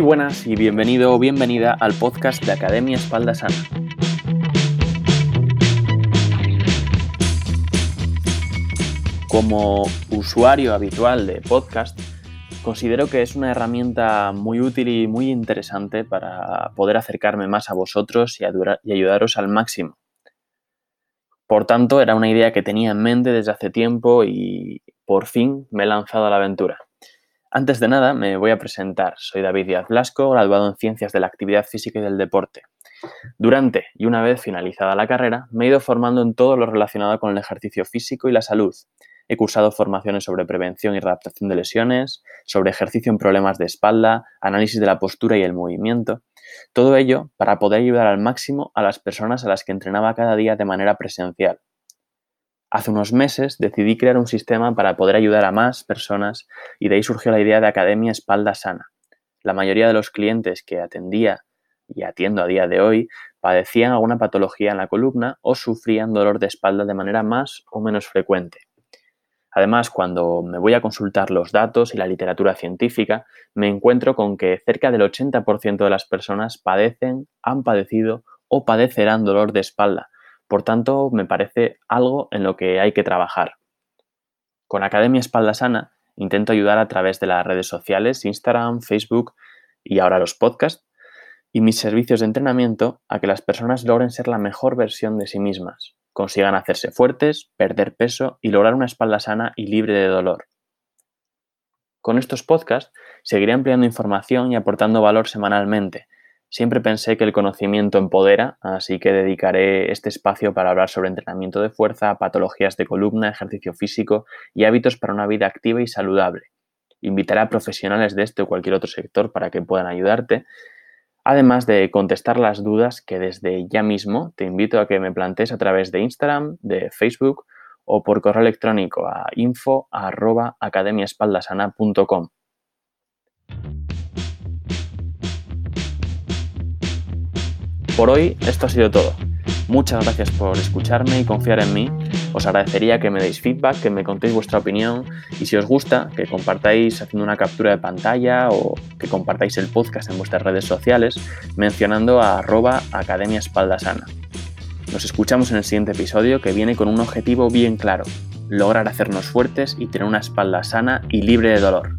buenas y bienvenido o bienvenida al podcast de Academia Espalda Sana. Como usuario habitual de podcast, considero que es una herramienta muy útil y muy interesante para poder acercarme más a vosotros y, ayudaros al máximo. Por tanto, era una idea que tenía en mente desde hace tiempo y por fin me he lanzado a la aventura. Antes de nada, me voy a presentar. Soy David Díaz Blasco, graduado en Ciencias de la Actividad Física y del Deporte. Durante y una vez finalizada la carrera, me he ido formando en todo lo relacionado con el ejercicio físico y la salud. He cursado formaciones sobre prevención y readaptación de lesiones, sobre ejercicio en problemas de espalda, análisis de la postura y el movimiento. Todo ello para poder ayudar al máximo a las personas a las que entrenaba cada día de manera presencial. Hace unos meses decidí crear un sistema para poder ayudar a más personas y de ahí surgió la idea de Academia Espalda Sana. La mayoría de los clientes que atendía y atiendo a día de hoy padecían alguna patología en la columna o sufrían dolor de espalda de manera más o menos frecuente. Además, cuando me voy a consultar los datos y la literatura científica, me encuentro con que cerca del 80% de las personas padecen, han padecido o padecerán dolor de espalda, por tanto, me parece algo en lo que hay que trabajar. Con Academia Espalda Sana intento ayudar a través de las redes sociales, Instagram, Facebook y ahora los podcasts, y mis servicios de entrenamiento a que las personas logren ser la mejor versión de sí mismas, consigan hacerse fuertes, perder peso y lograr una espalda sana y libre de dolor. Con estos podcasts seguiré ampliando información y aportando valor semanalmente, Siempre pensé que el conocimiento empodera, así que dedicaré este espacio para hablar sobre entrenamiento de fuerza, patologías de columna, ejercicio físico y hábitos para una vida activa y saludable. Invitaré a profesionales de este o cualquier otro sector para que puedan ayudarte, además de contestar las dudas que desde ya mismo te invito a que me plantees a través de Instagram, de Facebook o por correo electrónico a info@academiaespaldasana.com. Por hoy esto ha sido todo. Muchas gracias por escucharme y confiar en mí. Os agradecería que me deis feedback, que me contéis vuestra opinión y si os gusta, que compartáis haciendo una captura de pantalla o que compartáis el podcast en vuestras redes sociales mencionando a arroba Academia Espalda Sana. Nos escuchamos en el siguiente episodio que viene con un objetivo bien claro, lograr hacernos fuertes y tener una espalda sana y libre de dolor.